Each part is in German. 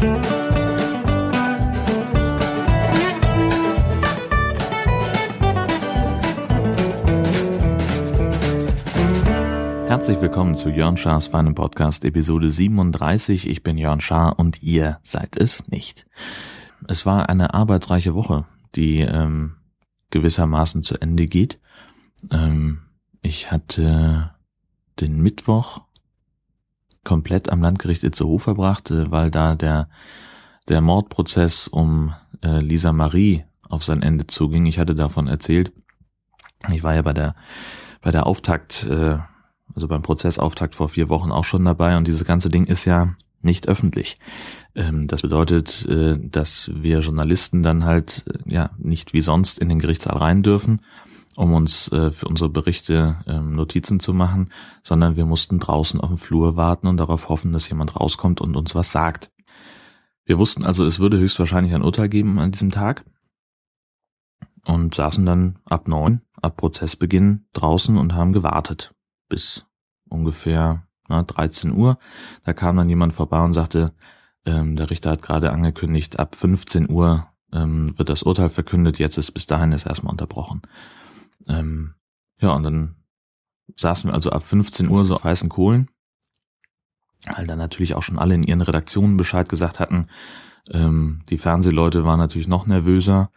Herzlich willkommen zu Jörn Schars Feinem Podcast Episode 37. Ich bin Jörn Schaar und ihr seid es nicht. Es war eine arbeitsreiche Woche, die ähm, gewissermaßen zu Ende geht. Ähm, ich hatte den Mittwoch komplett am Landgericht Itzehoe verbracht, äh, weil da der, der Mordprozess um äh, Lisa Marie auf sein Ende zuging. Ich hatte davon erzählt. Ich war ja bei der bei der Auftakt äh, also beim Prozessauftakt vor vier Wochen auch schon dabei und dieses ganze Ding ist ja nicht öffentlich. Ähm, das bedeutet, äh, dass wir Journalisten dann halt äh, ja nicht wie sonst in den Gerichtssaal rein dürfen, um uns äh, für unsere Berichte ähm, Notizen zu machen, sondern wir mussten draußen auf dem Flur warten und darauf hoffen, dass jemand rauskommt und uns was sagt. Wir wussten also, es würde höchstwahrscheinlich ein Urteil geben an diesem Tag und saßen dann ab neun, ab Prozessbeginn draußen und haben gewartet bis ungefähr na, 13 Uhr. Da kam dann jemand vorbei und sagte, ähm, der Richter hat gerade angekündigt, ab 15 Uhr ähm, wird das Urteil verkündet, jetzt ist bis dahin ist erstmal unterbrochen. Ähm, ja, und dann saßen wir also ab 15 Uhr so auf heißen Kohlen, weil dann natürlich auch schon alle in ihren Redaktionen Bescheid gesagt hatten. Ähm, die Fernsehleute waren natürlich noch nervöser,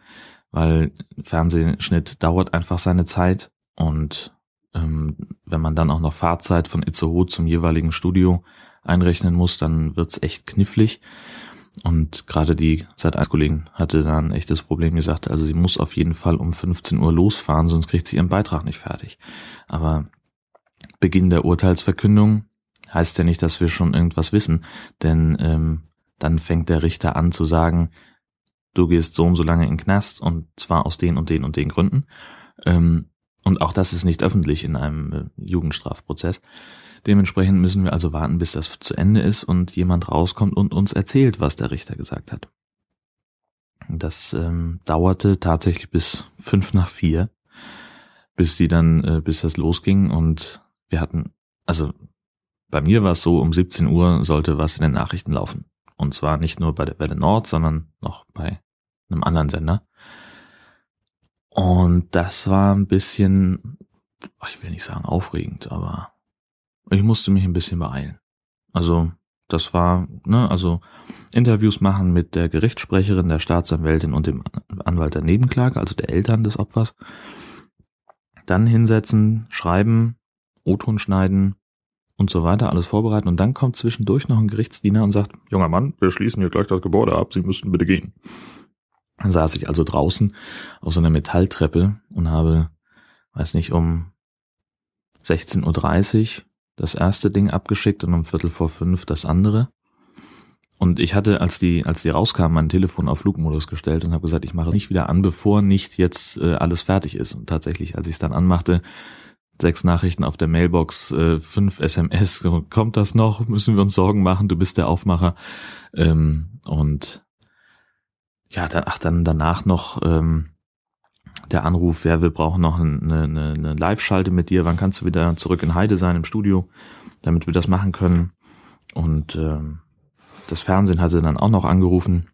weil Fernsehschnitt dauert einfach seine Zeit und ähm, wenn man dann auch noch Fahrzeit von Itzehoe zum jeweiligen Studio einrechnen muss, dann wird's echt knifflig. Und gerade die Sat1-Kollegin hatte dann ein echtes Problem gesagt, also sie muss auf jeden Fall um 15 Uhr losfahren, sonst kriegt sie ihren Beitrag nicht fertig. Aber Beginn der Urteilsverkündung heißt ja nicht, dass wir schon irgendwas wissen, denn ähm, dann fängt der Richter an zu sagen, du gehst so und so lange in den Knast und zwar aus den und den und den Gründen. Ähm, und auch das ist nicht öffentlich in einem äh, Jugendstrafprozess. Dementsprechend müssen wir also warten, bis das zu Ende ist und jemand rauskommt und uns erzählt, was der Richter gesagt hat. Das ähm, dauerte tatsächlich bis fünf nach vier, bis die dann, äh, bis das losging und wir hatten, also bei mir war es so, um 17 Uhr sollte was in den Nachrichten laufen. Und zwar nicht nur bei der Welle Nord, sondern noch bei einem anderen Sender. Und das war ein bisschen, ich will nicht sagen aufregend, aber ich musste mich ein bisschen beeilen. Also das war, ne, also Interviews machen mit der Gerichtssprecherin, der Staatsanwältin und dem Anwalt der Nebenklage, also der Eltern des Opfers. Dann hinsetzen, schreiben, O-Ton schneiden und so weiter, alles vorbereiten. Und dann kommt zwischendurch noch ein Gerichtsdiener und sagt, junger Mann, wir schließen hier gleich das Gebäude ab, Sie müssten bitte gehen. Dann saß ich also draußen auf so einer Metalltreppe und habe, weiß nicht, um 16.30 Uhr das erste Ding abgeschickt und um Viertel vor fünf das andere. Und ich hatte, als die, als die rauskamen, mein Telefon auf Flugmodus gestellt und habe gesagt, ich mache nicht wieder an, bevor nicht jetzt äh, alles fertig ist. Und tatsächlich, als ich es dann anmachte, sechs Nachrichten auf der Mailbox, äh, fünf SMS, kommt das noch? Müssen wir uns Sorgen machen? Du bist der Aufmacher. Ähm, und ja, dann, ach, dann danach noch ähm, der Anruf, ja, wir brauchen noch eine, eine, eine Live-Schalte mit dir, wann kannst du wieder zurück in Heide sein im Studio, damit wir das machen können. Und ähm, das Fernsehen hatte dann auch noch angerufen.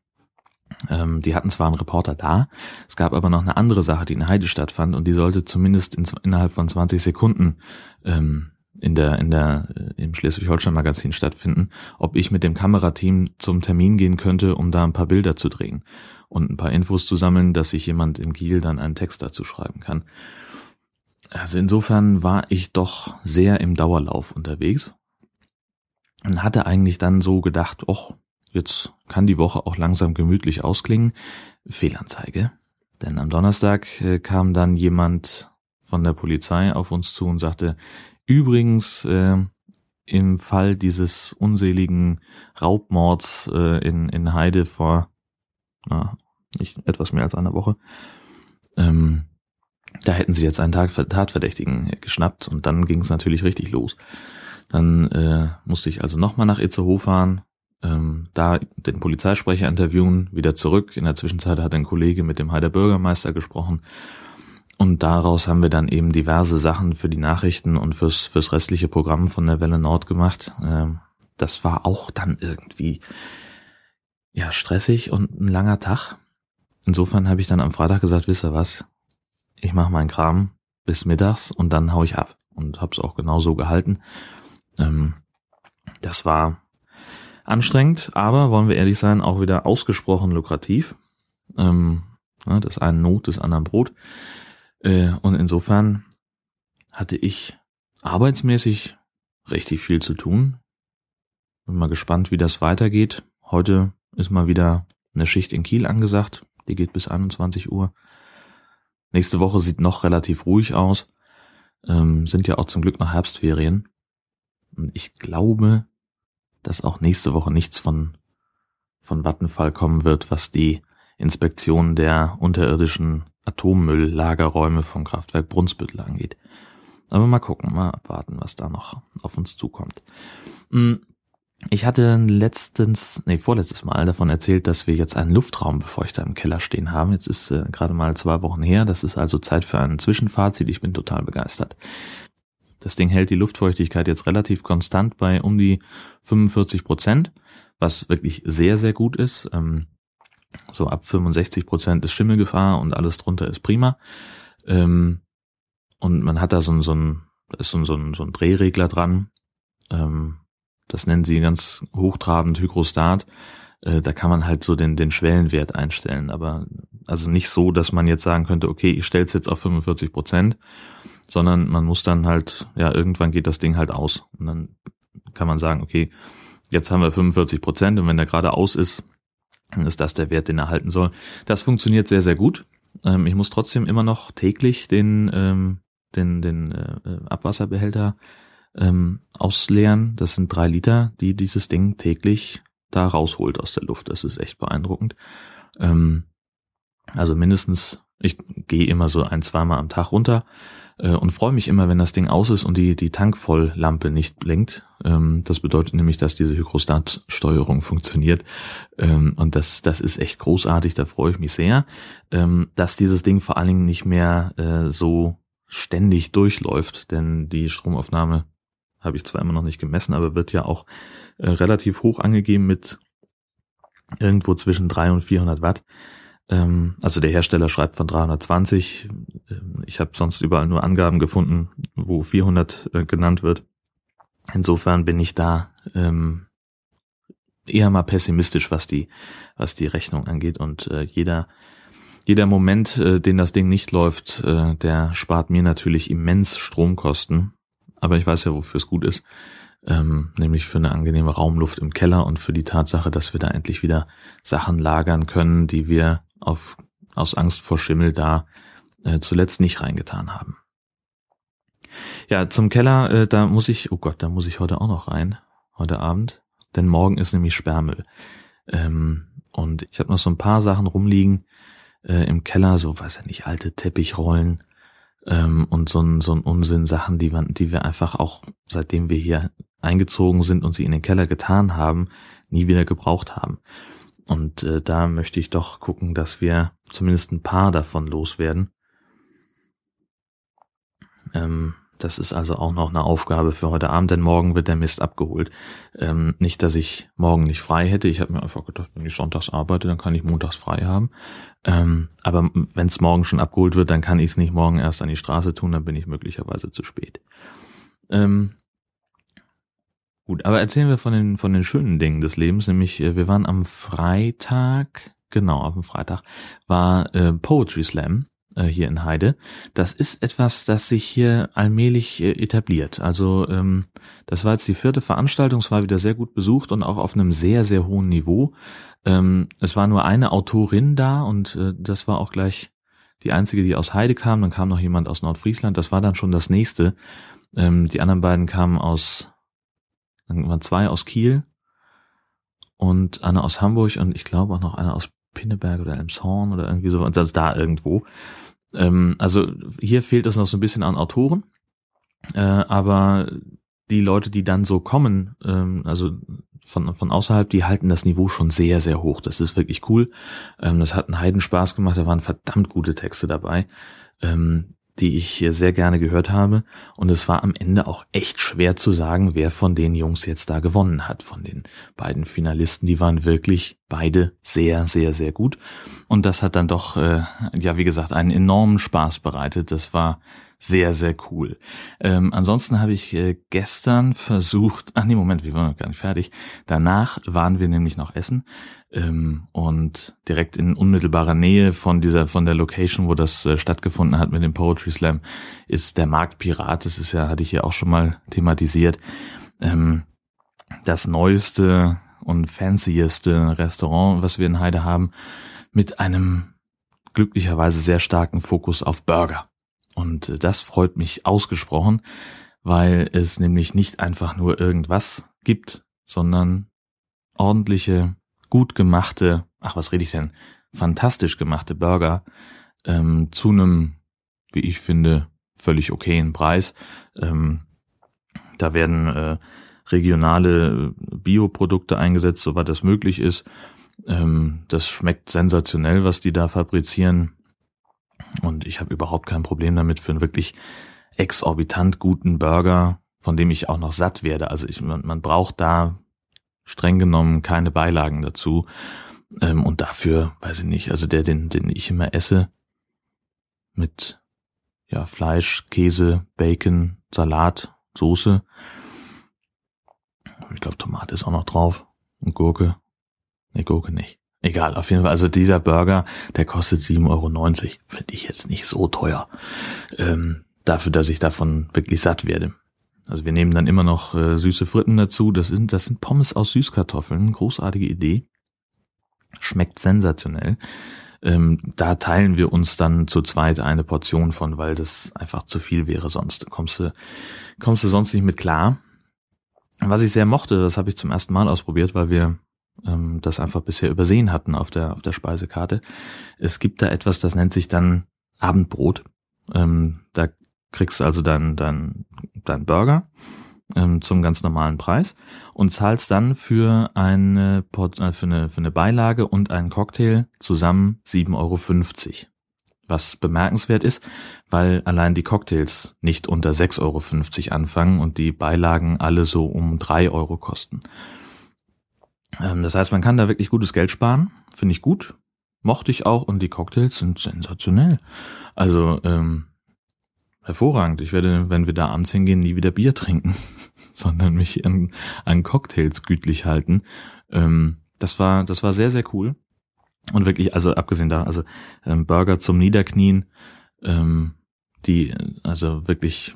Ähm, die hatten zwar einen Reporter da, es gab aber noch eine andere Sache, die in Heide stattfand und die sollte zumindest in, innerhalb von 20 Sekunden ähm, in der, in der, äh, im Schleswig-Holstein-Magazin stattfinden, ob ich mit dem Kamerateam zum Termin gehen könnte, um da ein paar Bilder zu drehen und ein paar Infos zu sammeln, dass sich jemand in Kiel dann einen Text dazu schreiben kann. Also insofern war ich doch sehr im Dauerlauf unterwegs und hatte eigentlich dann so gedacht, och, jetzt kann die Woche auch langsam gemütlich ausklingen. Fehlanzeige. Denn am Donnerstag äh, kam dann jemand von der Polizei auf uns zu und sagte, Übrigens, äh, im Fall dieses unseligen Raubmords äh, in, in Heide vor na, nicht etwas mehr als einer Woche, ähm, da hätten sie jetzt einen Tatverdächtigen geschnappt und dann ging es natürlich richtig los. Dann äh, musste ich also nochmal nach Itzehoe fahren, ähm, da den Polizeisprecher interviewen, wieder zurück. In der Zwischenzeit hat ein Kollege mit dem Heider Bürgermeister gesprochen und daraus haben wir dann eben diverse Sachen für die Nachrichten und fürs, fürs restliche Programm von der Welle Nord gemacht. Ähm, das war auch dann irgendwie, ja, stressig und ein langer Tag. Insofern habe ich dann am Freitag gesagt, wisst ihr was, ich mache meinen Kram bis mittags und dann hau ich ab. Und habe es auch genau so gehalten. Ähm, das war anstrengend, aber wollen wir ehrlich sein, auch wieder ausgesprochen lukrativ. Ähm, ja, das eine Not, das andere Brot. Äh, und insofern hatte ich arbeitsmäßig richtig viel zu tun. Bin mal gespannt, wie das weitergeht. Heute ist mal wieder eine Schicht in Kiel angesagt. Die geht bis 21 Uhr. Nächste Woche sieht noch relativ ruhig aus. Ähm, sind ja auch zum Glück noch Herbstferien. Und ich glaube, dass auch nächste Woche nichts von, von Vattenfall kommen wird, was die Inspektion der unterirdischen Atommülllagerräume vom Kraftwerk Brunsbüttel angeht. Aber mal gucken, mal abwarten, was da noch auf uns zukommt. Hm, ich hatte letztens, nee, vorletztes Mal davon erzählt, dass wir jetzt einen Luftraumbefeuchter im Keller stehen haben. Jetzt ist äh, gerade mal zwei Wochen her. Das ist also Zeit für ein Zwischenfazit. Ich bin total begeistert. Das Ding hält die Luftfeuchtigkeit jetzt relativ konstant bei um die 45 Prozent, was wirklich sehr, sehr gut ist. Ähm, so ab 65 Prozent ist Schimmelgefahr und alles drunter ist prima. Ähm, und man hat da so, so ein, so, so, ein, so ein Drehregler dran. Ähm, das nennen sie ganz hochtrabend Hygrostat. Äh, da kann man halt so den, den Schwellenwert einstellen. Aber also nicht so, dass man jetzt sagen könnte, okay, ich stelle es jetzt auf 45 Prozent, sondern man muss dann halt, ja, irgendwann geht das Ding halt aus. Und dann kann man sagen, okay, jetzt haben wir 45 Prozent und wenn der gerade aus ist, dann ist das der Wert, den er halten soll. Das funktioniert sehr, sehr gut. Ähm, ich muss trotzdem immer noch täglich den, ähm, den, den äh, Abwasserbehälter ähm, ausleeren. Das sind drei Liter, die dieses Ding täglich da rausholt aus der Luft. Das ist echt beeindruckend. Ähm, also mindestens, ich gehe immer so ein, zweimal am Tag runter äh, und freue mich immer, wenn das Ding aus ist und die, die Tankvolllampe nicht blinkt. Ähm, das bedeutet nämlich, dass diese Hygrostat-Steuerung funktioniert. Ähm, und das, das ist echt großartig, da freue ich mich sehr. Ähm, dass dieses Ding vor allen Dingen nicht mehr äh, so ständig durchläuft, denn die Stromaufnahme habe ich zwar immer noch nicht gemessen, aber wird ja auch äh, relativ hoch angegeben mit irgendwo zwischen 3 und 400 Watt. Ähm, also der Hersteller schreibt von 320. Ähm, ich habe sonst überall nur Angaben gefunden, wo 400 äh, genannt wird. Insofern bin ich da ähm, eher mal pessimistisch, was die, was die Rechnung angeht. Und äh, jeder, jeder Moment, äh, den das Ding nicht läuft, äh, der spart mir natürlich immens Stromkosten. Aber ich weiß ja, wofür es gut ist. Ähm, nämlich für eine angenehme Raumluft im Keller und für die Tatsache, dass wir da endlich wieder Sachen lagern können, die wir auf, aus Angst vor Schimmel da äh, zuletzt nicht reingetan haben. Ja, zum Keller, äh, da muss ich, oh Gott, da muss ich heute auch noch rein, heute Abend, denn morgen ist nämlich Sperrmüll. Ähm, und ich habe noch so ein paar Sachen rumliegen äh, im Keller, so weiß ja nicht, alte Teppichrollen ähm, und so ein, so ein Unsinn, Sachen, die wir, die wir einfach auch, seitdem wir hier eingezogen sind und sie in den Keller getan haben, nie wieder gebraucht haben. Und äh, da möchte ich doch gucken, dass wir zumindest ein paar davon loswerden. Ähm, das ist also auch noch eine Aufgabe für heute Abend, denn morgen wird der Mist abgeholt. Ähm, nicht, dass ich morgen nicht frei hätte. Ich habe mir einfach gedacht, wenn ich sonntags arbeite, dann kann ich montags frei haben. Ähm, aber wenn es morgen schon abgeholt wird, dann kann ich es nicht morgen erst an die Straße tun, dann bin ich möglicherweise zu spät. Ähm, Gut, aber erzählen wir von den, von den schönen Dingen des Lebens, nämlich äh, wir waren am Freitag, genau, am Freitag war äh, Poetry Slam äh, hier in Heide. Das ist etwas, das sich hier allmählich äh, etabliert. Also ähm, das war jetzt die vierte Veranstaltung, es war wieder sehr gut besucht und auch auf einem sehr, sehr hohen Niveau. Ähm, es war nur eine Autorin da und äh, das war auch gleich die einzige, die aus Heide kam. Dann kam noch jemand aus Nordfriesland. Das war dann schon das nächste. Ähm, die anderen beiden kamen aus dann waren zwei aus Kiel und eine aus Hamburg und ich glaube auch noch eine aus Pinneberg oder Elmshorn oder irgendwie so, ist da irgendwo. Ähm, also hier fehlt es noch so ein bisschen an Autoren, äh, aber die Leute, die dann so kommen, ähm, also von, von außerhalb, die halten das Niveau schon sehr, sehr hoch. Das ist wirklich cool. Ähm, das hat einen Heidenspaß gemacht, da waren verdammt gute Texte dabei. Ähm, die ich sehr gerne gehört habe. Und es war am Ende auch echt schwer zu sagen, wer von den Jungs jetzt da gewonnen hat. Von den beiden Finalisten, die waren wirklich beide sehr, sehr, sehr gut. Und das hat dann doch, äh, ja, wie gesagt, einen enormen Spaß bereitet. Das war sehr, sehr cool. Ähm, ansonsten habe ich äh, gestern versucht, ach nee, Moment, wir waren noch gar nicht fertig. Danach waren wir nämlich noch essen ähm, und direkt in unmittelbarer Nähe von dieser, von der Location, wo das äh, stattgefunden hat mit dem Poetry Slam, ist der Marktpirat. Das ist ja, hatte ich hier auch schon mal thematisiert. Ähm, das neueste und fancieste Restaurant, was wir in Heide haben, mit einem glücklicherweise sehr starken Fokus auf Burger. Und das freut mich ausgesprochen, weil es nämlich nicht einfach nur irgendwas gibt, sondern ordentliche, gut gemachte, ach was rede ich denn, fantastisch gemachte Burger ähm, zu einem, wie ich finde, völlig okayen Preis. Ähm, da werden äh, regionale Bioprodukte eingesetzt, soweit das möglich ist. Ähm, das schmeckt sensationell, was die da fabrizieren. Und ich habe überhaupt kein Problem damit für einen wirklich exorbitant guten Burger, von dem ich auch noch satt werde. Also ich, man, man braucht da streng genommen keine Beilagen dazu. Ähm, und dafür, weiß ich nicht, also der, den, den ich immer esse, mit ja, Fleisch, Käse, Bacon, Salat, Soße. Ich glaube, Tomate ist auch noch drauf. Und Gurke. Nee, Gurke nicht. Egal, auf jeden Fall. Also dieser Burger, der kostet 7,90 Euro. Finde ich jetzt nicht so teuer. Ähm, dafür, dass ich davon wirklich satt werde. Also wir nehmen dann immer noch äh, süße Fritten dazu. Das sind, das sind Pommes aus Süßkartoffeln. Großartige Idee. Schmeckt sensationell. Ähm, da teilen wir uns dann zu zweit eine Portion von, weil das einfach zu viel wäre sonst. Kommst du, kommst du sonst nicht mit klar. Was ich sehr mochte, das habe ich zum ersten Mal ausprobiert, weil wir ähm, das einfach bisher übersehen hatten auf der, auf der Speisekarte. Es gibt da etwas, das nennt sich dann Abendbrot. Ähm, da kriegst du also dann dein, dein Burger ähm, zum ganz normalen Preis und zahlst dann für eine, äh, für eine, für eine Beilage und einen Cocktail zusammen 7,50 Euro. Was bemerkenswert ist, weil allein die Cocktails nicht unter 6,50 Euro anfangen und die Beilagen alle so um 3 Euro kosten. Ähm, das heißt, man kann da wirklich gutes Geld sparen. Finde ich gut. Mochte ich auch und die Cocktails sind sensationell. Also ähm, hervorragend. Ich werde, wenn wir da abends hingehen, nie wieder Bier trinken, sondern mich an, an Cocktails gütlich halten. Ähm, das war, das war sehr, sehr cool. Und wirklich, also abgesehen da, also ähm, Burger zum Niederknien, ähm, die also wirklich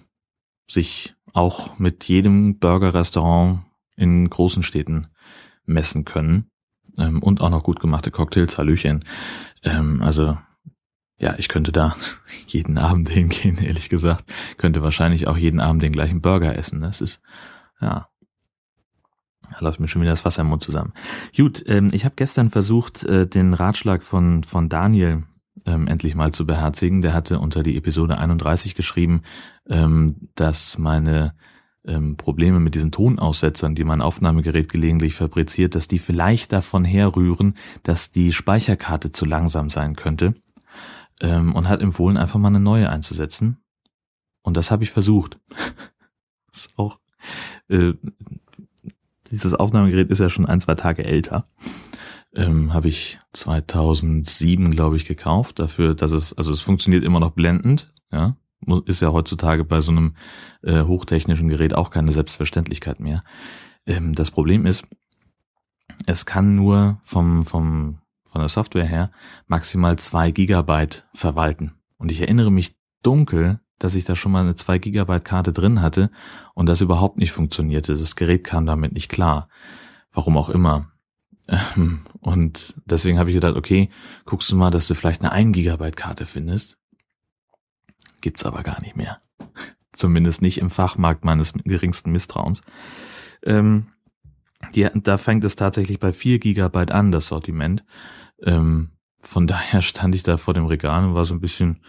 sich auch mit jedem Burger-Restaurant in großen Städten messen können. Ähm, und auch noch gut gemachte Cocktails, Hallöchen. Ähm, also ja, ich könnte da jeden Abend hingehen, ehrlich gesagt. Könnte wahrscheinlich auch jeden Abend den gleichen Burger essen. Das ist, ja. Da läuft mir schon wieder das Wasser im Mund zusammen. Gut, ähm, ich habe gestern versucht, äh, den Ratschlag von, von Daniel ähm, endlich mal zu beherzigen. Der hatte unter die Episode 31 geschrieben, ähm, dass meine ähm, Probleme mit diesen Tonaussetzern, die mein Aufnahmegerät gelegentlich fabriziert, dass die vielleicht davon herrühren, dass die Speicherkarte zu langsam sein könnte ähm, und hat empfohlen, einfach mal eine neue einzusetzen. Und das habe ich versucht. ist auch äh, dieses Aufnahmegerät ist ja schon ein, zwei Tage älter. Ähm, habe ich 2007, glaube ich, gekauft. Dafür, dass es, also es funktioniert immer noch blendend, ja, ist ja heutzutage bei so einem äh, hochtechnischen Gerät auch keine Selbstverständlichkeit mehr. Ähm, das Problem ist, es kann nur vom, vom, von der Software her maximal zwei Gigabyte verwalten. Und ich erinnere mich dunkel, dass ich da schon mal eine zwei Gigabyte Karte drin hatte und das überhaupt nicht funktionierte. Das Gerät kam damit nicht klar. Warum auch immer. Ähm, und deswegen habe ich gedacht, okay, guckst du mal, dass du vielleicht eine 1 Gigabyte Karte findest gibt's aber gar nicht mehr. Zumindest nicht im Fachmarkt meines geringsten Misstrauens. Ähm, die, da fängt es tatsächlich bei 4 Gigabyte an, das Sortiment. Ähm, von daher stand ich da vor dem Regal und war so ein bisschen,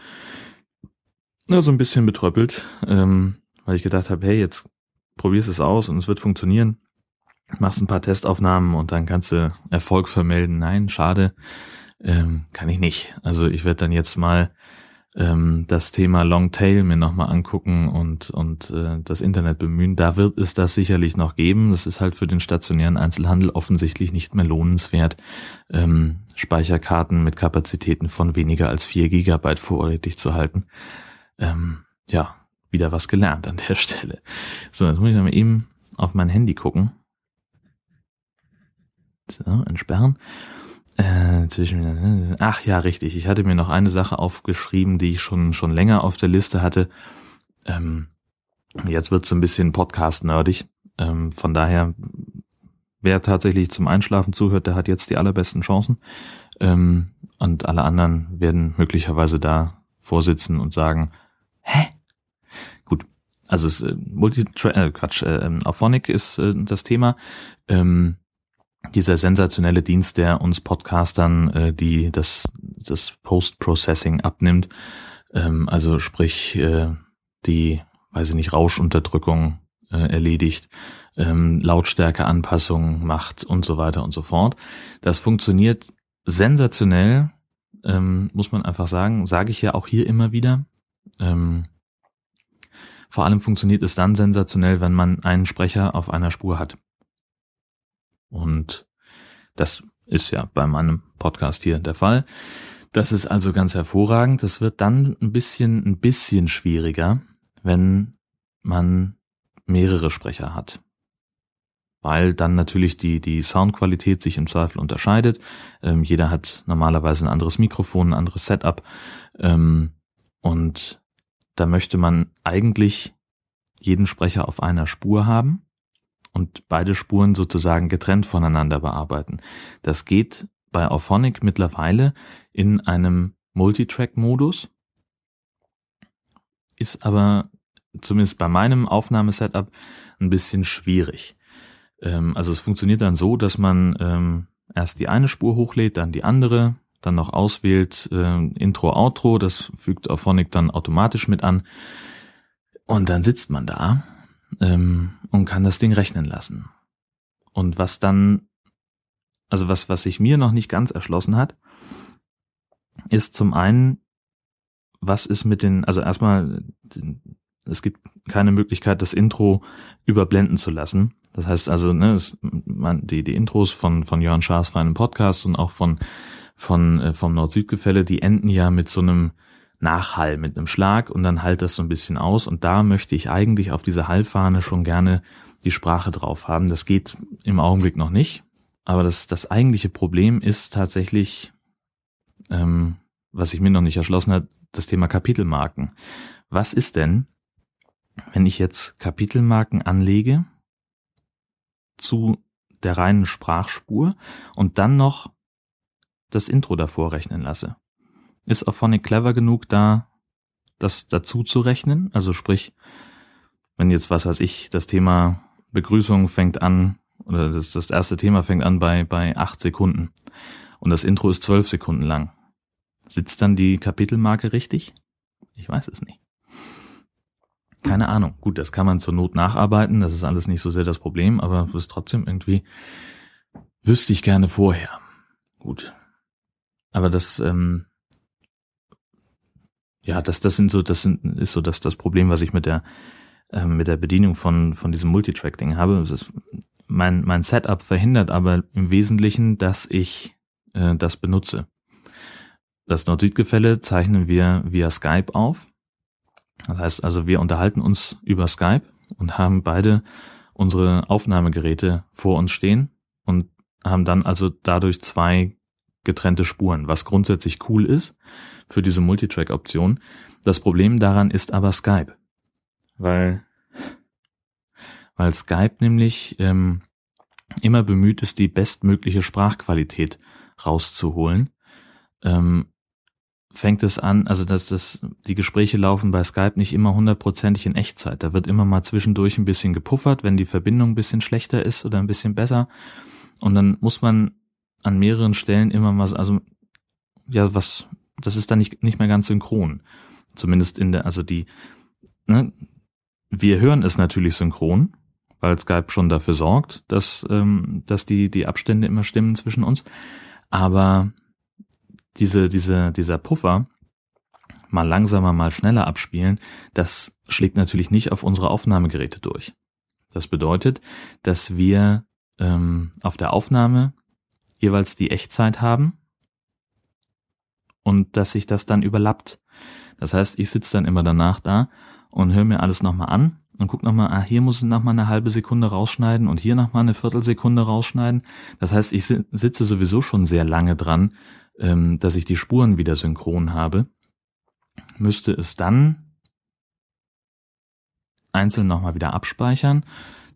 na, so ein bisschen betröppelt, ähm, weil ich gedacht habe, hey, jetzt probierst es aus und es wird funktionieren. Machst ein paar Testaufnahmen und dann kannst du Erfolg vermelden. Nein, schade, ähm, kann ich nicht. Also ich werde dann jetzt mal ähm, das Thema Longtail mir nochmal angucken und, und äh, das Internet bemühen. Da wird es das sicherlich noch geben. Das ist halt für den stationären Einzelhandel offensichtlich nicht mehr lohnenswert, ähm, Speicherkarten mit Kapazitäten von weniger als vier Gigabyte vorrätig zu halten. Ähm, ja, wieder was gelernt an der Stelle. So, jetzt muss ich mal eben auf mein Handy gucken. So, entsperren. Äh, zwischen, ach ja, richtig. Ich hatte mir noch eine Sache aufgeschrieben, die ich schon, schon länger auf der Liste hatte. Ähm, jetzt wird es ein bisschen podcast-nerdig. Ähm, von daher, wer tatsächlich zum Einschlafen zuhört, der hat jetzt die allerbesten Chancen. Ähm, und alle anderen werden möglicherweise da vorsitzen und sagen, hä? Gut. Also es äh, Multi äh, Quatsch, äh, Auphonic ist äh, das Thema. Ähm, dieser sensationelle Dienst, der uns Podcastern äh, die das das Post-Processing abnimmt, ähm, also sprich äh, die, weiß ich nicht, Rauschunterdrückung äh, erledigt, ähm, Lautstärkeanpassungen macht und so weiter und so fort. Das funktioniert sensationell, ähm, muss man einfach sagen, sage ich ja auch hier immer wieder. Ähm, vor allem funktioniert es dann sensationell, wenn man einen Sprecher auf einer Spur hat. Und das ist ja bei meinem Podcast hier der Fall. Das ist also ganz hervorragend. Das wird dann ein bisschen, ein bisschen schwieriger, wenn man mehrere Sprecher hat. Weil dann natürlich die, die Soundqualität sich im Zweifel unterscheidet. Ähm, jeder hat normalerweise ein anderes Mikrofon, ein anderes Setup. Ähm, und da möchte man eigentlich jeden Sprecher auf einer Spur haben und beide Spuren sozusagen getrennt voneinander bearbeiten. Das geht bei Auphonic mittlerweile in einem Multitrack-Modus, ist aber zumindest bei meinem Aufnahmesetup ein bisschen schwierig. Ähm, also es funktioniert dann so, dass man ähm, erst die eine Spur hochlädt, dann die andere, dann noch auswählt äh, Intro, Outro, das fügt Auphonic dann automatisch mit an. Und dann sitzt man da ähm, und kann das Ding rechnen lassen. Und was dann, also was, was sich mir noch nicht ganz erschlossen hat, ist zum einen, was ist mit den, also erstmal, es gibt keine Möglichkeit, das Intro überblenden zu lassen. Das heißt also, ne, es, man, die, die Intros von, von Jörn Schaas für einen Podcast und auch von, von, äh, vom Nord-Süd-Gefälle, die enden ja mit so einem, Nachhall mit einem Schlag und dann halt das so ein bisschen aus. Und da möchte ich eigentlich auf diese Hallfahne schon gerne die Sprache drauf haben. Das geht im Augenblick noch nicht. Aber das, das eigentliche Problem ist tatsächlich, ähm, was sich mir noch nicht erschlossen hat, das Thema Kapitelmarken. Was ist denn, wenn ich jetzt Kapitelmarken anlege zu der reinen Sprachspur und dann noch das Intro davor rechnen lasse? Ist Auphonic clever genug, da das dazu zu rechnen? Also sprich, wenn jetzt, was weiß ich, das Thema Begrüßung fängt an, oder das, das erste Thema fängt an bei, bei acht Sekunden und das Intro ist zwölf Sekunden lang. Sitzt dann die Kapitelmarke richtig? Ich weiß es nicht. Keine Ahnung. Gut, das kann man zur Not nacharbeiten, das ist alles nicht so sehr das Problem, aber es ist trotzdem irgendwie, wüsste ich gerne vorher. Gut. Aber das, ähm, ja, das, das sind so, das sind, ist so das, das Problem, was ich mit der, äh, mit der Bedienung von, von diesem Multitrack-Ding habe. Ist, mein, mein Setup verhindert aber im Wesentlichen, dass ich äh, das benutze. Das Nord-Süd-Gefälle zeichnen wir via Skype auf. Das heißt also, wir unterhalten uns über Skype und haben beide unsere Aufnahmegeräte vor uns stehen und haben dann also dadurch zwei getrennte Spuren, was grundsätzlich cool ist für diese Multitrack-Option. Das Problem daran ist aber Skype, weil weil Skype nämlich ähm, immer bemüht ist, die bestmögliche Sprachqualität rauszuholen. Ähm, fängt es an, also dass das, die Gespräche laufen bei Skype nicht immer hundertprozentig in Echtzeit. Da wird immer mal zwischendurch ein bisschen gepuffert, wenn die Verbindung ein bisschen schlechter ist oder ein bisschen besser. Und dann muss man an mehreren Stellen immer mal, also ja, was das ist dann nicht, nicht mehr ganz synchron. Zumindest in der, also die, ne, wir hören es natürlich synchron, weil Skype schon dafür sorgt, dass, ähm, dass die, die Abstände immer stimmen zwischen uns. Aber diese, diese, dieser Puffer mal langsamer, mal schneller abspielen, das schlägt natürlich nicht auf unsere Aufnahmegeräte durch. Das bedeutet, dass wir ähm, auf der Aufnahme jeweils die Echtzeit haben und dass sich das dann überlappt. Das heißt, ich sitze dann immer danach da und höre mir alles nochmal an und guck nochmal, ah, hier muss ich nochmal eine halbe Sekunde rausschneiden und hier nochmal eine Viertelsekunde rausschneiden. Das heißt, ich sitze sowieso schon sehr lange dran, ähm, dass ich die Spuren wieder synchron habe. Müsste es dann einzeln nochmal wieder abspeichern,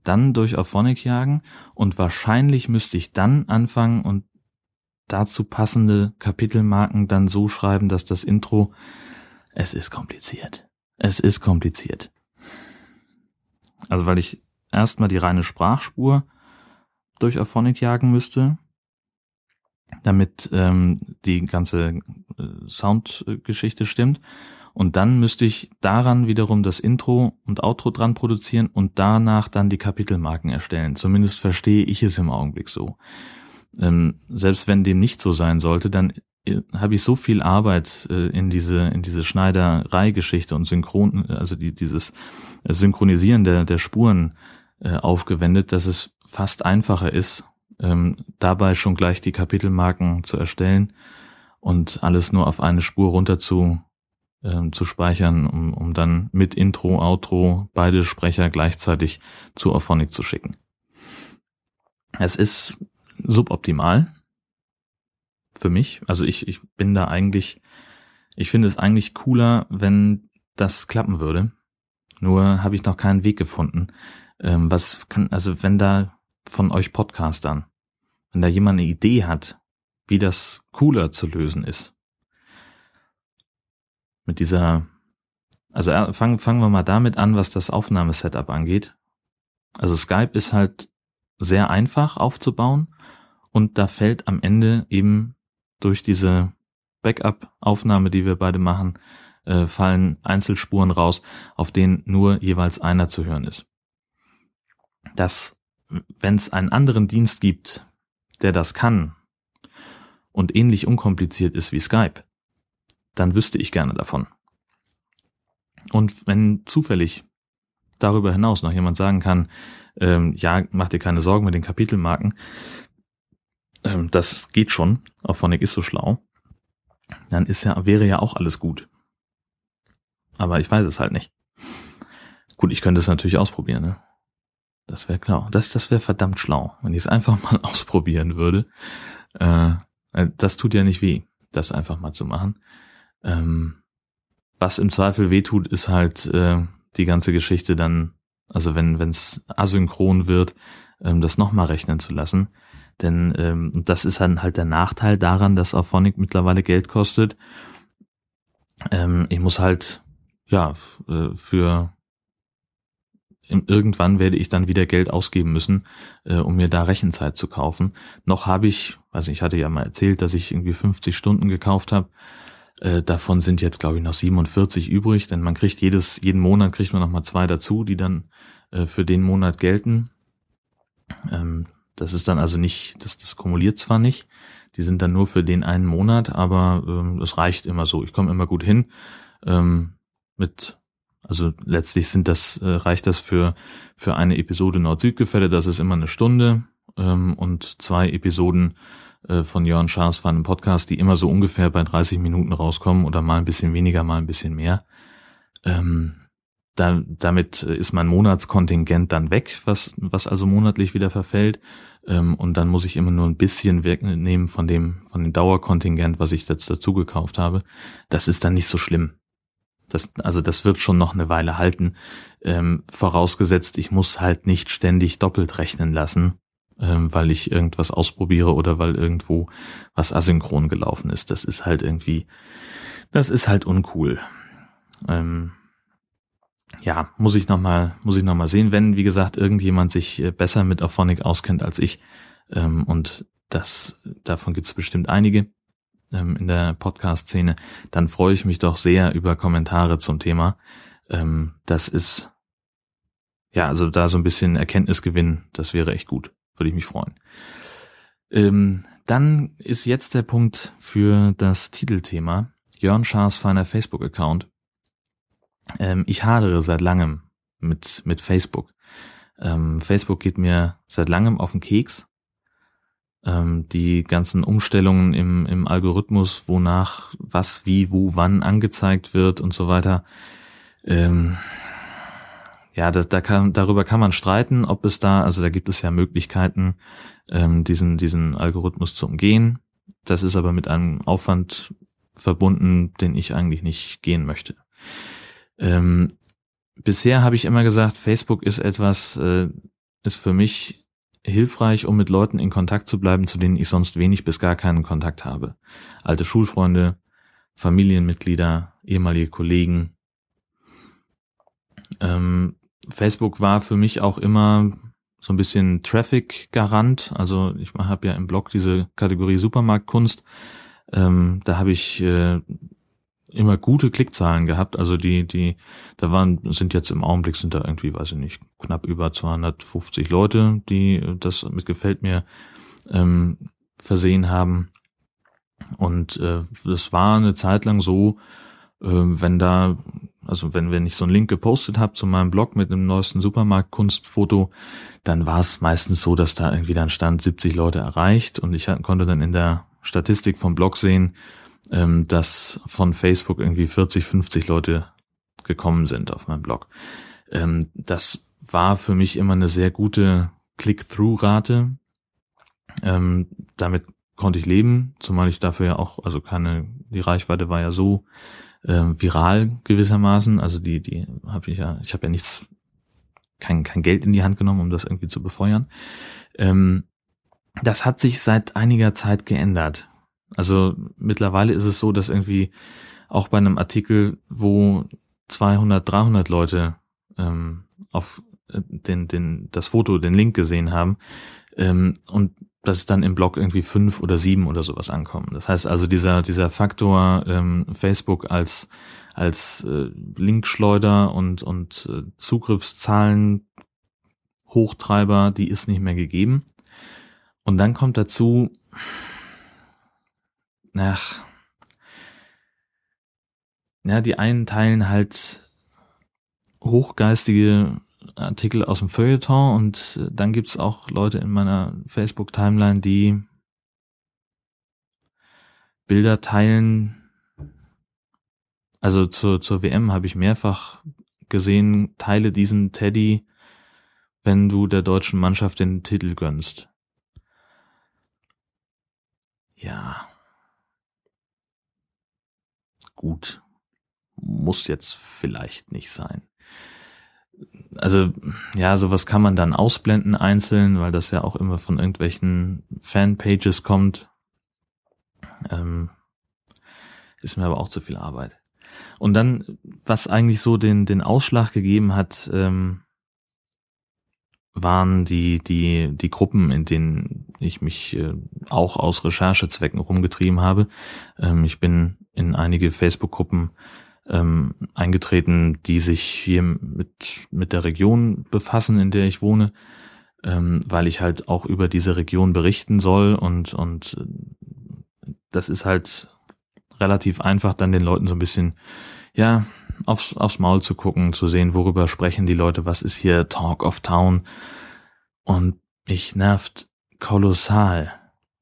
dann durch Auphonic jagen und wahrscheinlich müsste ich dann anfangen und dazu passende Kapitelmarken dann so schreiben, dass das Intro, es ist kompliziert. Es ist kompliziert. Also weil ich erstmal die reine Sprachspur durch Auphonic jagen müsste, damit ähm, die ganze äh, Soundgeschichte stimmt. Und dann müsste ich daran wiederum das Intro und Outro dran produzieren und danach dann die Kapitelmarken erstellen. Zumindest verstehe ich es im Augenblick so. Ähm, selbst wenn dem nicht so sein sollte, dann äh, habe ich so viel Arbeit äh, in diese in diese Schneiderei-Geschichte und Synchron, also die, dieses Synchronisieren der der Spuren äh, aufgewendet, dass es fast einfacher ist, ähm, dabei schon gleich die Kapitelmarken zu erstellen und alles nur auf eine Spur runter zu ähm, zu speichern, um, um dann mit Intro, Outro beide Sprecher gleichzeitig zu Auphonic zu schicken. Es ist suboptimal für mich. Also ich, ich bin da eigentlich, ich finde es eigentlich cooler, wenn das klappen würde. Nur habe ich noch keinen Weg gefunden. Ähm, was kann, also wenn da von euch Podcastern, wenn da jemand eine Idee hat, wie das cooler zu lösen ist. Mit dieser, also äh, fangen, fangen wir mal damit an, was das Aufnahmesetup angeht. Also Skype ist halt sehr einfach aufzubauen und da fällt am Ende eben durch diese Backup-Aufnahme, die wir beide machen, äh, fallen Einzelspuren raus, auf denen nur jeweils einer zu hören ist. Das, wenn es einen anderen Dienst gibt, der das kann und ähnlich unkompliziert ist wie Skype, dann wüsste ich gerne davon. Und wenn zufällig darüber hinaus noch jemand sagen kann, ähm, ja, mach dir keine Sorgen mit den Kapitelmarken, ähm, das geht schon, auch Phonic ist so schlau, dann ist ja, wäre ja auch alles gut. Aber ich weiß es halt nicht. Gut, ich könnte es natürlich ausprobieren, ne? Das wäre klar. Das, das wäre verdammt schlau, wenn ich es einfach mal ausprobieren würde. Äh, das tut ja nicht weh, das einfach mal zu machen. Ähm, was im Zweifel weh tut, ist halt äh, die ganze Geschichte dann, also wenn es asynchron wird, ähm, das nochmal rechnen zu lassen. Denn ähm, das ist dann halt der Nachteil daran, dass Auphonic mittlerweile Geld kostet. Ähm, ich muss halt, ja, äh, für irgendwann werde ich dann wieder Geld ausgeben müssen, äh, um mir da Rechenzeit zu kaufen. Noch habe ich, also ich hatte ja mal erzählt, dass ich irgendwie 50 Stunden gekauft habe. Äh, davon sind jetzt, glaube ich, noch 47 übrig, denn man kriegt jedes, jeden Monat kriegt man noch mal zwei dazu, die dann äh, für den Monat gelten. Ähm, das ist dann also nicht, das, das kumuliert zwar nicht, die sind dann nur für den einen Monat, aber ähm, es reicht immer so. Ich komme immer gut hin. Ähm, mit, also letztlich sind das, äh, reicht das für, für eine Episode Nord-Süd-Gefälle, das ist immer eine Stunde ähm, und zwei Episoden von Jörn Schaas von einem Podcast, die immer so ungefähr bei 30 Minuten rauskommen oder mal ein bisschen weniger, mal ein bisschen mehr. Ähm, da, damit ist mein Monatskontingent dann weg, was, was also monatlich wieder verfällt. Ähm, und dann muss ich immer nur ein bisschen wegnehmen von dem, von dem Dauerkontingent, was ich jetzt dazu gekauft habe. Das ist dann nicht so schlimm. Das, also das wird schon noch eine Weile halten. Ähm, vorausgesetzt, ich muss halt nicht ständig doppelt rechnen lassen, ähm, weil ich irgendwas ausprobiere oder weil irgendwo was asynchron gelaufen ist. Das ist halt irgendwie, das ist halt uncool. Ähm, ja, muss ich nochmal, muss ich noch mal sehen, wenn, wie gesagt, irgendjemand sich äh, besser mit Auphonic auskennt als ich. Ähm, und das, davon gibt es bestimmt einige ähm, in der Podcast-Szene, dann freue ich mich doch sehr über Kommentare zum Thema. Ähm, das ist, ja, also da so ein bisschen Erkenntnisgewinn, das wäre echt gut. Würde ich mich freuen. Ähm, dann ist jetzt der Punkt für das Titelthema. Jörn Schaas feiner Facebook-Account. Ähm, ich hadere seit langem mit, mit Facebook. Ähm, Facebook geht mir seit langem auf den Keks. Ähm, die ganzen Umstellungen im, im Algorithmus, wonach was, wie, wo, wann angezeigt wird und so weiter. Ähm, ja, da, da kann, darüber kann man streiten, ob es da, also da gibt es ja Möglichkeiten, ähm, diesen, diesen Algorithmus zu umgehen. Das ist aber mit einem Aufwand verbunden, den ich eigentlich nicht gehen möchte. Ähm, bisher habe ich immer gesagt, Facebook ist etwas, äh, ist für mich hilfreich, um mit Leuten in Kontakt zu bleiben, zu denen ich sonst wenig bis gar keinen Kontakt habe. Alte Schulfreunde, Familienmitglieder, ehemalige Kollegen. Ähm, Facebook war für mich auch immer so ein bisschen Traffic-Garant. Also ich habe ja im Blog diese Kategorie Supermarktkunst. Ähm, da habe ich äh, immer gute Klickzahlen gehabt. Also die, die, da waren, sind jetzt im Augenblick sind da irgendwie, weiß ich nicht, knapp über 250 Leute, die das mit gefällt mir ähm, versehen haben. Und äh, das war eine Zeit lang so, wenn da, also wenn, wenn ich so einen Link gepostet habe zu meinem Blog mit dem neuesten Supermarktkunstfoto, dann war es meistens so, dass da irgendwie dann stand 70 Leute erreicht und ich konnte dann in der Statistik vom Blog sehen, ähm, dass von Facebook irgendwie 40, 50 Leute gekommen sind auf meinem Blog. Ähm, das war für mich immer eine sehr gute Click-Through-Rate. Ähm, damit konnte ich leben, zumal ich dafür ja auch, also keine, die Reichweite war ja so äh, viral gewissermaßen. Also die, die habe ich ja, ich habe ja nichts, kein, kein Geld in die Hand genommen, um das irgendwie zu befeuern. Ähm, das hat sich seit einiger Zeit geändert. Also mittlerweile ist es so, dass irgendwie auch bei einem Artikel, wo 200, 300 Leute ähm, auf äh, den, den, das Foto, den Link gesehen haben ähm, und dass dann im Blog irgendwie fünf oder sieben oder sowas ankommen. Das heißt also dieser dieser Faktor ähm, Facebook als als äh, Linkschleuder und und äh, Zugriffszahlen Hochtreiber, die ist nicht mehr gegeben. Und dann kommt dazu, ach, ja, die einen teilen halt hochgeistige Artikel aus dem Feuilleton und äh, dann gibt's auch Leute in meiner Facebook-Timeline, die Bilder teilen. Also zur, zur WM habe ich mehrfach gesehen, teile diesen Teddy, wenn du der deutschen Mannschaft den Titel gönnst. Ja, gut. Muss jetzt vielleicht nicht sein. Also, ja, sowas kann man dann ausblenden einzeln, weil das ja auch immer von irgendwelchen Fanpages kommt. Ähm, ist mir aber auch zu viel Arbeit. Und dann, was eigentlich so den, den Ausschlag gegeben hat, ähm, waren die, die, die Gruppen, in denen ich mich äh, auch aus Recherchezwecken rumgetrieben habe. Ähm, ich bin in einige Facebook-Gruppen ähm, eingetreten, die sich hier mit, mit der Region befassen, in der ich wohne, ähm, weil ich halt auch über diese Region berichten soll und, und äh, das ist halt relativ einfach, dann den Leuten so ein bisschen, ja, aufs, aufs Maul zu gucken, zu sehen, worüber sprechen die Leute, was ist hier Talk of Town. Und mich nervt kolossal,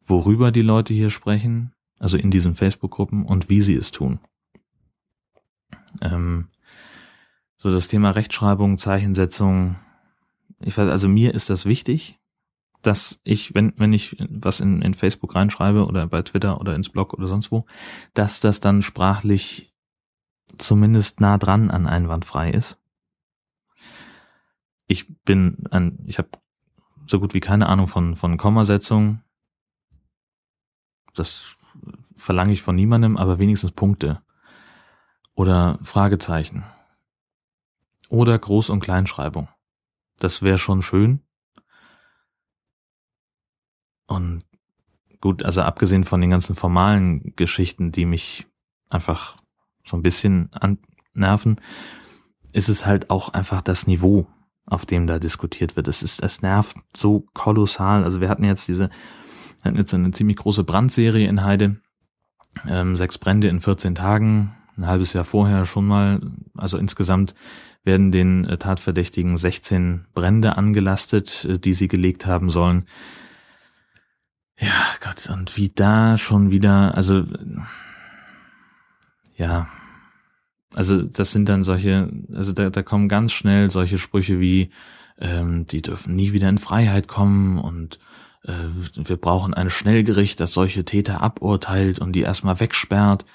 worüber die Leute hier sprechen, also in diesen Facebook-Gruppen und wie sie es tun. Ähm, so das Thema Rechtschreibung, Zeichensetzung, ich weiß, also mir ist das wichtig, dass ich, wenn, wenn ich was in, in Facebook reinschreibe oder bei Twitter oder ins Blog oder sonst wo, dass das dann sprachlich zumindest nah dran an einwandfrei ist. Ich bin ein, ich habe so gut wie keine Ahnung von, von Kommasetzung. Das verlange ich von niemandem, aber wenigstens Punkte. Oder Fragezeichen. Oder Groß- und Kleinschreibung. Das wäre schon schön. Und gut, also abgesehen von den ganzen formalen Geschichten, die mich einfach so ein bisschen annerven, ist es halt auch einfach das Niveau, auf dem da diskutiert wird. Es ist, es nervt so kolossal. Also wir hatten jetzt diese, hatten jetzt eine ziemlich große Brandserie in Heide ähm, sechs Brände in 14 Tagen, ein halbes Jahr vorher schon mal, also insgesamt werden den äh, Tatverdächtigen 16 Brände angelastet, äh, die sie gelegt haben sollen. Ja, Gott, und wie da schon wieder, also ja, also das sind dann solche, also da, da kommen ganz schnell solche Sprüche wie, ähm, die dürfen nie wieder in Freiheit kommen und äh, wir brauchen ein Schnellgericht, das solche Täter aburteilt und die erstmal wegsperrt.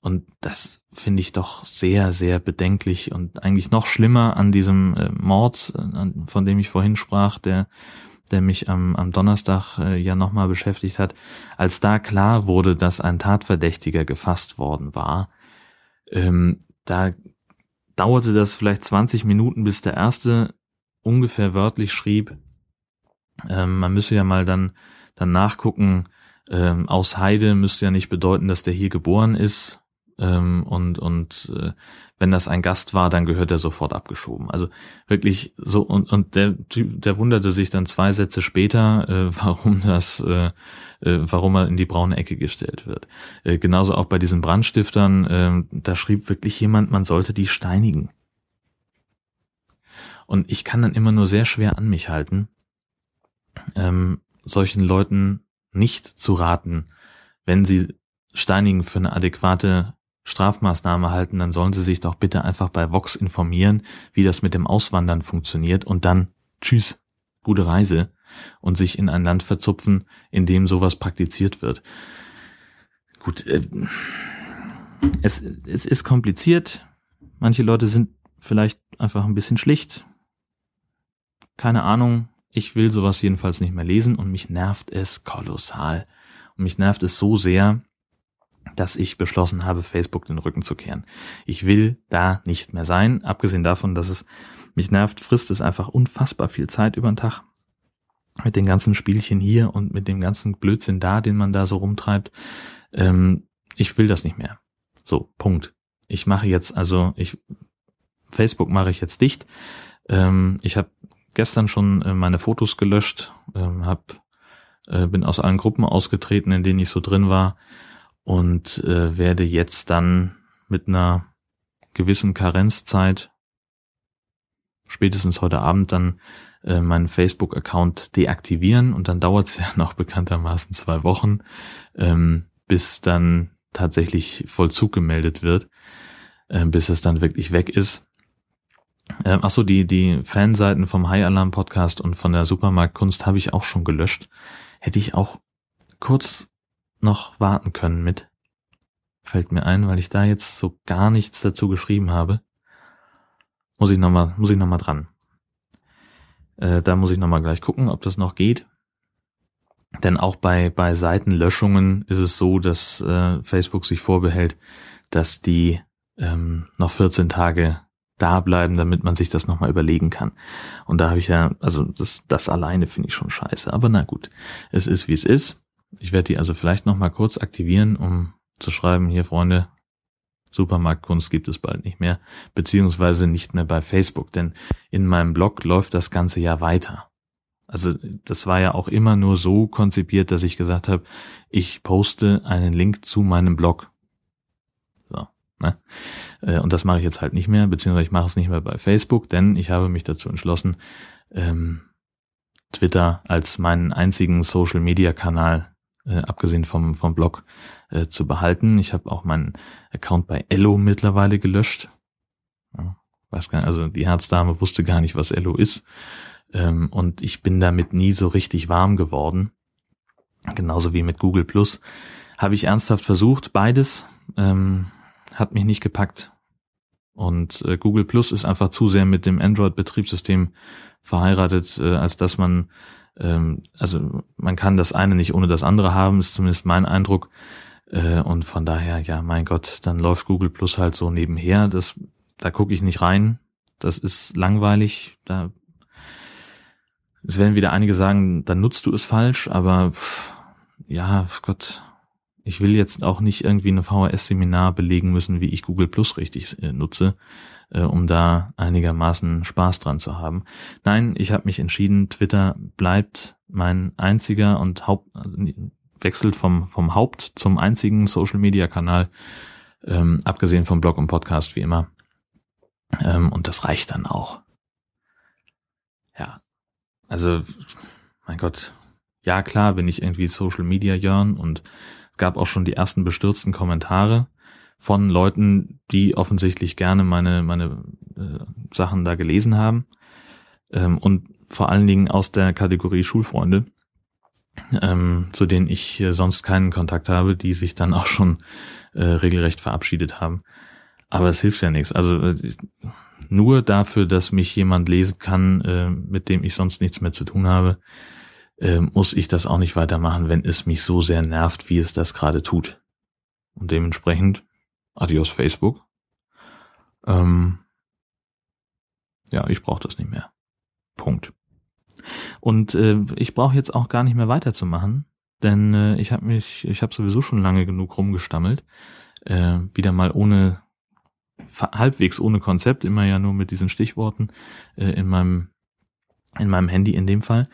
Und das finde ich doch sehr, sehr bedenklich und eigentlich noch schlimmer an diesem äh, Mord, äh, von dem ich vorhin sprach, der, der mich am, am Donnerstag äh, ja nochmal beschäftigt hat, als da klar wurde, dass ein Tatverdächtiger gefasst worden war, ähm, da dauerte das vielleicht 20 Minuten, bis der erste ungefähr wörtlich schrieb, ähm, man müsse ja mal dann, dann nachgucken, ähm, aus Heide müsste ja nicht bedeuten, dass der hier geboren ist. Ähm, und und äh, wenn das ein Gast war, dann gehört er sofort abgeschoben. Also wirklich so und und der Typ, der wunderte sich dann zwei Sätze später, äh, warum das, äh, äh, warum er in die braune Ecke gestellt wird. Äh, genauso auch bei diesen Brandstiftern, äh, da schrieb wirklich jemand, man sollte die steinigen. Und ich kann dann immer nur sehr schwer an mich halten, ähm, solchen Leuten nicht zu raten, wenn sie Steinigen für eine adäquate Strafmaßnahme halten, dann sollen sie sich doch bitte einfach bei Vox informieren, wie das mit dem Auswandern funktioniert und dann tschüss, gute Reise und sich in ein Land verzupfen, in dem sowas praktiziert wird. Gut, äh, es, es ist kompliziert. Manche Leute sind vielleicht einfach ein bisschen schlicht. Keine Ahnung, ich will sowas jedenfalls nicht mehr lesen und mich nervt es kolossal. Und mich nervt es so sehr, dass ich beschlossen habe, Facebook den Rücken zu kehren. Ich will da nicht mehr sein. Abgesehen davon, dass es mich nervt, frisst es einfach unfassbar viel Zeit über den Tag. Mit den ganzen Spielchen hier und mit dem ganzen Blödsinn da, den man da so rumtreibt. Ähm, ich will das nicht mehr. So, Punkt. Ich mache jetzt, also ich, Facebook mache ich jetzt dicht. Ähm, ich habe gestern schon äh, meine Fotos gelöscht, ähm, hab, äh, bin aus allen Gruppen ausgetreten, in denen ich so drin war und äh, werde jetzt dann mit einer gewissen Karenzzeit spätestens heute Abend dann äh, meinen Facebook-Account deaktivieren und dann dauert es ja noch bekanntermaßen zwei Wochen, ähm, bis dann tatsächlich Vollzug gemeldet wird, äh, bis es dann wirklich weg ist. Äh, ach so, die, die Fanseiten vom High Alarm Podcast und von der Supermarktkunst habe ich auch schon gelöscht. Hätte ich auch kurz noch warten können mit. Fällt mir ein, weil ich da jetzt so gar nichts dazu geschrieben habe. Muss ich nochmal, muss ich nochmal dran. Äh, da muss ich nochmal gleich gucken, ob das noch geht. Denn auch bei, bei Seitenlöschungen ist es so, dass äh, Facebook sich vorbehält, dass die ähm, noch 14 Tage da bleiben, damit man sich das nochmal überlegen kann. Und da habe ich ja, also das, das alleine finde ich schon scheiße. Aber na gut, es ist wie es ist. Ich werde die also vielleicht nochmal kurz aktivieren, um zu schreiben, hier Freunde, Supermarktkunst gibt es bald nicht mehr, beziehungsweise nicht mehr bei Facebook, denn in meinem Blog läuft das ganze ja weiter. Also das war ja auch immer nur so konzipiert, dass ich gesagt habe, ich poste einen Link zu meinem Blog. Ne? Äh, und das mache ich jetzt halt nicht mehr, beziehungsweise ich mache es nicht mehr bei Facebook, denn ich habe mich dazu entschlossen, ähm, Twitter als meinen einzigen Social-Media-Kanal, äh, abgesehen vom, vom Blog, äh, zu behalten. Ich habe auch meinen Account bei Ello mittlerweile gelöscht. Ja, weiß gar nicht, also die Herzdame wusste gar nicht, was Ello ist. Ähm, und ich bin damit nie so richtig warm geworden. Genauso wie mit Google Plus. Habe ich ernsthaft versucht, beides. Ähm, hat mich nicht gepackt. Und äh, Google Plus ist einfach zu sehr mit dem Android-Betriebssystem verheiratet, äh, als dass man, ähm, also man kann das eine nicht ohne das andere haben, ist zumindest mein Eindruck. Äh, und von daher, ja, mein Gott, dann läuft Google Plus halt so nebenher. Das, da gucke ich nicht rein. Das ist langweilig. Da es werden wieder einige sagen, dann nutzt du es falsch, aber pff, ja, Gott, ich will jetzt auch nicht irgendwie ein VHS-Seminar belegen müssen, wie ich Google Plus richtig äh, nutze, äh, um da einigermaßen Spaß dran zu haben. Nein, ich habe mich entschieden, Twitter bleibt mein einziger und Haupt, also wechselt vom, vom Haupt zum einzigen Social-Media-Kanal, ähm, abgesehen vom Blog und Podcast wie immer. Ähm, und das reicht dann auch. Ja, also, mein Gott, ja klar bin ich irgendwie Social Media Jörn und gab auch schon die ersten bestürzten Kommentare von Leuten, die offensichtlich gerne meine, meine äh, Sachen da gelesen haben ähm, und vor allen Dingen aus der Kategorie Schulfreunde, ähm, zu denen ich äh, sonst keinen Kontakt habe, die sich dann auch schon äh, regelrecht verabschiedet haben. Aber es hilft ja nichts. Also äh, nur dafür, dass mich jemand lesen kann, äh, mit dem ich sonst nichts mehr zu tun habe, äh, muss ich das auch nicht weitermachen, wenn es mich so sehr nervt, wie es das gerade tut. Und dementsprechend, adios Facebook. Ähm, ja, ich brauche das nicht mehr. Punkt. Und äh, ich brauche jetzt auch gar nicht mehr weiterzumachen, denn äh, ich habe mich, ich habe sowieso schon lange genug rumgestammelt, äh, wieder mal ohne halbwegs ohne Konzept, immer ja nur mit diesen Stichworten äh, in meinem in meinem Handy in dem Fall,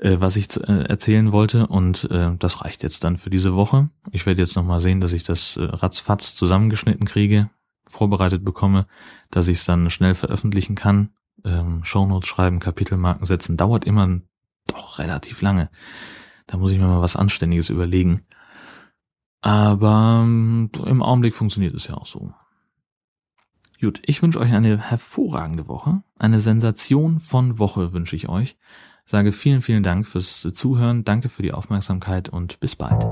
äh, was ich äh, erzählen wollte und äh, das reicht jetzt dann für diese Woche. Ich werde jetzt noch mal sehen, dass ich das äh, ratzfatz zusammengeschnitten kriege, vorbereitet bekomme, dass ich es dann schnell veröffentlichen kann. Ähm, Shownotes schreiben, Kapitelmarken setzen, dauert immer doch relativ lange. Da muss ich mir mal was Anständiges überlegen. Aber ähm, im Augenblick funktioniert es ja auch so. Gut, ich wünsche euch eine hervorragende Woche. Eine Sensation von Woche wünsche ich euch. Sage vielen, vielen Dank fürs Zuhören, danke für die Aufmerksamkeit und bis bald.